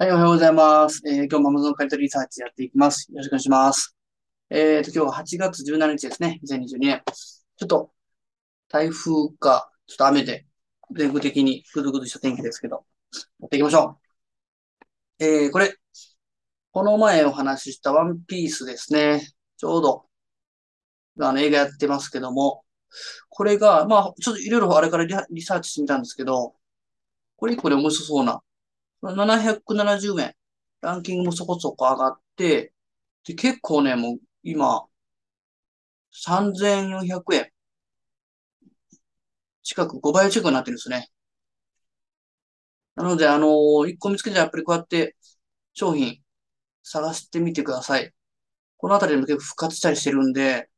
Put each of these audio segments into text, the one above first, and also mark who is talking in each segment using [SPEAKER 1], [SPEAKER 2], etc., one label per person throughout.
[SPEAKER 1] はい、おはようございます。えー、今日も Amazon 買取リサーチやっていきます。よろしくお願いします。えーと、今日は8月17日ですね。2022年。ちょっと、台風か、ちょっと雨で、全国的にぐずぐずした天気ですけど、やっていきましょう。えー、これ、この前お話ししたワンピースですね。ちょうど、あの、映画やってますけども、これが、まあ、ちょっといろいろあれからリサーチしてみたんですけど、これ一個で面白そうな770円。ランキングもそこそこ上がって、で結構ね、もう今、3400円。近く5倍近くになってるんですね。なので、あのー、1個見つけたらやっぱりこうやって商品探してみてください。このあたりでも結構復活したりしてるんで、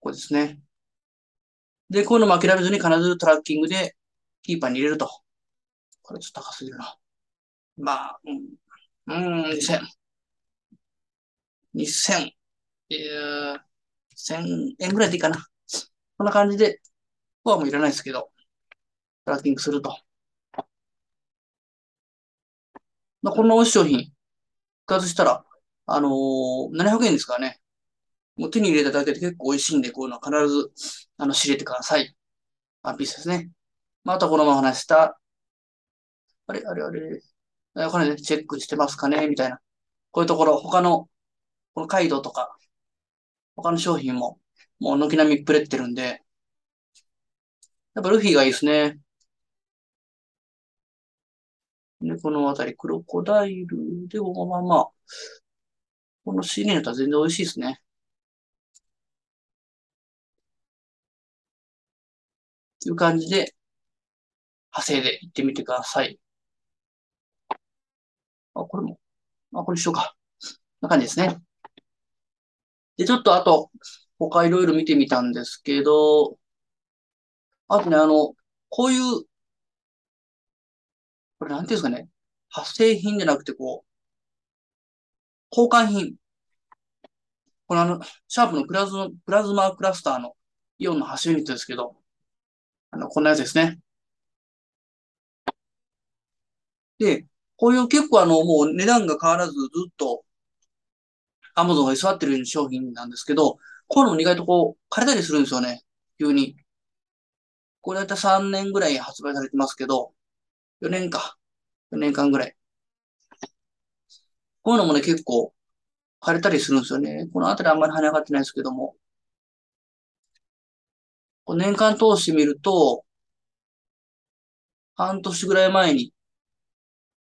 [SPEAKER 1] ここですね。で、こういうのも諦めずに必ずトラッキングでキーパーに入れると。これちょっと高すぎるな。まあ、うん、うん、2000。2000。えー、1000円ぐらいでいいかな。こんな感じで、ここはもういらないですけど、トラッキングすると。まあ、こんな美味しい商品、復活したら、あのー、700円ですからね。もう手に入れただけで結構美味しいんで、こういうのは必ず、あの、知れてください。ワンピースですね。まあ、あとこのまま話したあれ、あれ、あれ、これね、チェックしてますかね？みたいな。こういうところ、他の、このカイドとか、他の商品も、もう軒並みプレってるんで、やっぱルフィがいいですね。で、このあたり、クロコダイルでもまあまあ、この C ネだったら全然美味しいですね。という感じで、派生で行ってみてください。あ、これも。あ、これ一緒か。な感じですね。で、ちょっとあと、他いろいろ見てみたんですけど、あとね、あの、こういう、これなんていうんですかね。発生品じゃなくて、こう、交換品。これあの、シャープのプラズマ、プラズマクラスターのイオンの発生ユニットですけど、あの、こんなやつですね。で、こういう結構あの、もう値段が変わらずずっとアマゾンが居座ってる商品なんですけど、こういうのも意外とこう、枯れたりするんですよね。急に。これだいたい3年ぐらい発売されてますけど、4年か。4年間ぐらい。こういうのもね、結構枯れたりするんですよね。このあたりあんまり跳ね上がってないですけども。年間通してみると、半年ぐらい前に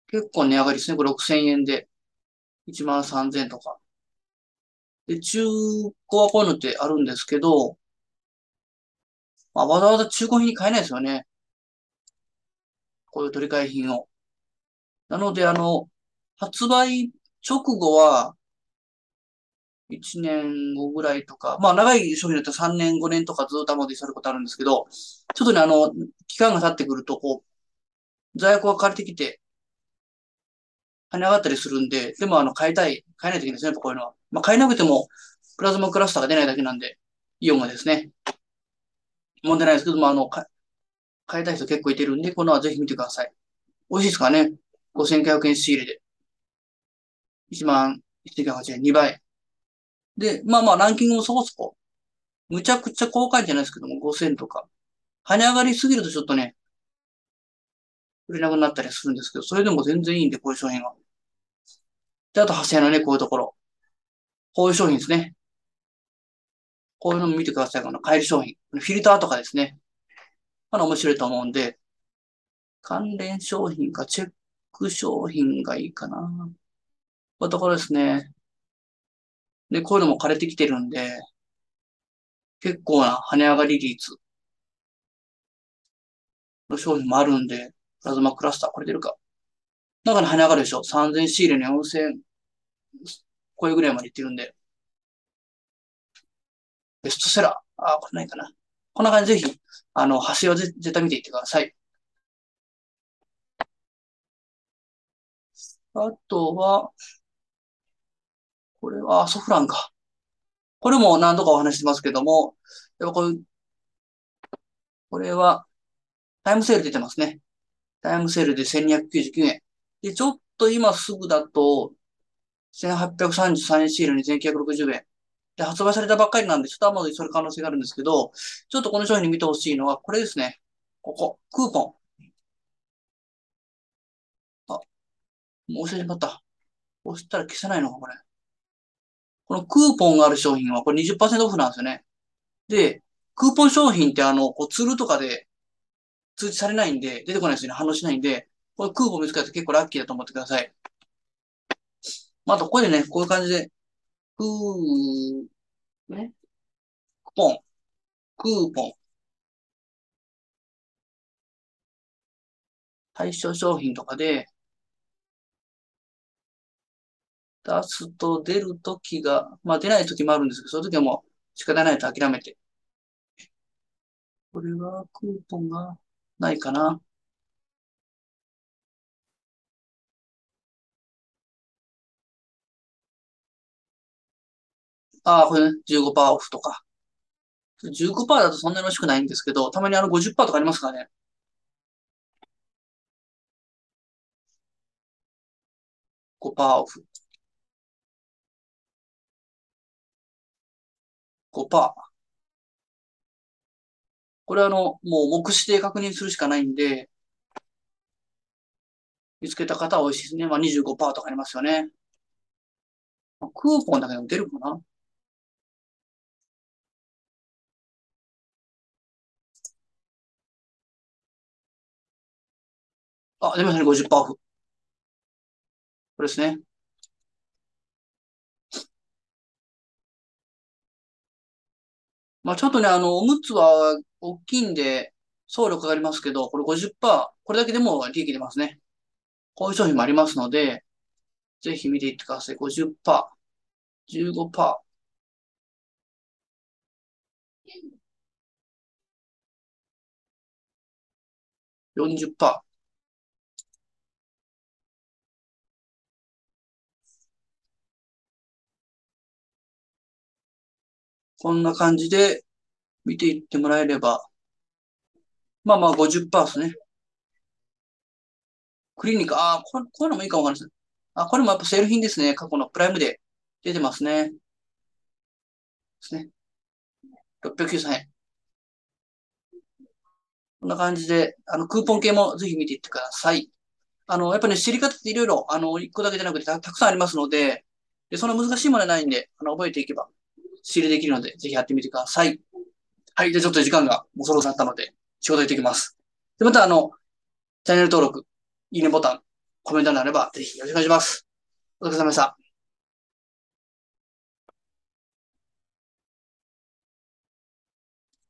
[SPEAKER 1] 結構値上がりですね。これ6000円で。1万3000円とか。で、中古はこういうのってあるんですけど、まあ、わざわざ中古品に買えないですよね。こういう取り替え品を。なので、あの、発売直後は、1年後ぐらいとか、まあ長い商品だと3年、5年とかずっとまでされることあるんですけど、ちょっとね、あの、期間が経ってくると、こう、在庫が枯れてきて、跳ね上がったりするんで、でもあの、変えたい、変えないといけないですね、こういうのは。まあ、変えなくても、プラズマクラスターが出ないだけなんで、イオンがですね。問題ないですけども、あの、変えたい人結構いてるんで、このはぜひ見てください。美味しいですかね ?5900 円仕入れで。1万1980円、2倍。で、まあまあ、ランキングもそこそこ。むちゃくちゃ高価じゃないですけども、5000とか。跳ね上がりすぎるとちょっとね、売れなくなったりするんですけど、それでも全然いいんで、こういう商品は。で、あと8000円のね、こういうところ。こういう商品ですね。こういうのも見てください。この帰り商品。フィルターとかですね。あの、面白いと思うんで、関連商品かチェック商品がいいかな。こういうところですね。で、こういうのも枯れてきてるんで、結構な跳ね上がり率の商品もあるんで、プラズマクラスター、これ出るか。中に跳ね上がるでしょ ?3000 仕入れの4000、こういうぐらいまでいってるんで。ベストセラー。ああ、これないかな。こんな感じでぜひ、あの、端を絶対見ていってください。あとは、これはソフランか。これも何度かお話してますけども、やっぱこういう、これはタイムセール出てますね。タイムセールで1299円。で、ちょっと今すぐだと、1833円シールに1960円。で、発売されたばっかりなんで、ちょっと余りそれ可能性があるんですけど、ちょっとこの商品に見てほしいのは、これですね。ここ、クーポン。あ、もう押してしまった。押したら消せないのか、これ。このクーポンがある商品は、これ20%オフなんですよね。で、クーポン商品ってあの、こうツールとかで通知されないんで、出てこないですよね。反応しないんで、これクーポン見つかって結構ラッキーだと思ってください。まあ、あと、ここでね、こういう感じで、クー、ね、クポン、クーポン、対象商品とかで、出すと出るときが、まあ出ないときもあるんですけど、そういうときはもう仕方ないと諦めて。これはクーポンがないかな。ああ、これね、15%オフとか。15%だとそんなに欲しくないんですけど、たまにあの50%とかありますからね。5%オフ。5%。これはあの、もう目視で確認するしかないんで、見つけた方は美味しいですね。まあ25%とかありますよね。クーポンだけでも出るかなあ、出ましたね。50%オフ。これですね。まあちょっとね、あの、おむつは大きいんで、送料かかりますけど、これ50%、これだけでも利益出ますね。こういう商品もありますので、ぜひ見ていってください。50%、15%。40%。こんな感じで見ていってもらえれば、まあまあ50%ですね。クリニック、ああ、こういうのもいいかもわかんないです。あ、これもやっぱセール品ですね。過去のプライムで出てますね。ですね。693円。こんな感じで、あの、クーポン系もぜひ見ていってください。あの、やっぱね、知り方っていろいろ、あの、一個だけじゃなくてたたくさんありますので、で、そんな難しいものはないんで、あの、覚えていけば、仕入れできるので、ぜひやってみてください。はい。じゃあちょっと時間がもうそろそろなったので、仕事行ってきます。で、またあの、チャンネル登録、いいねボタン、コメントになれば、ぜひよろしくお願いします。お疲れ様でした。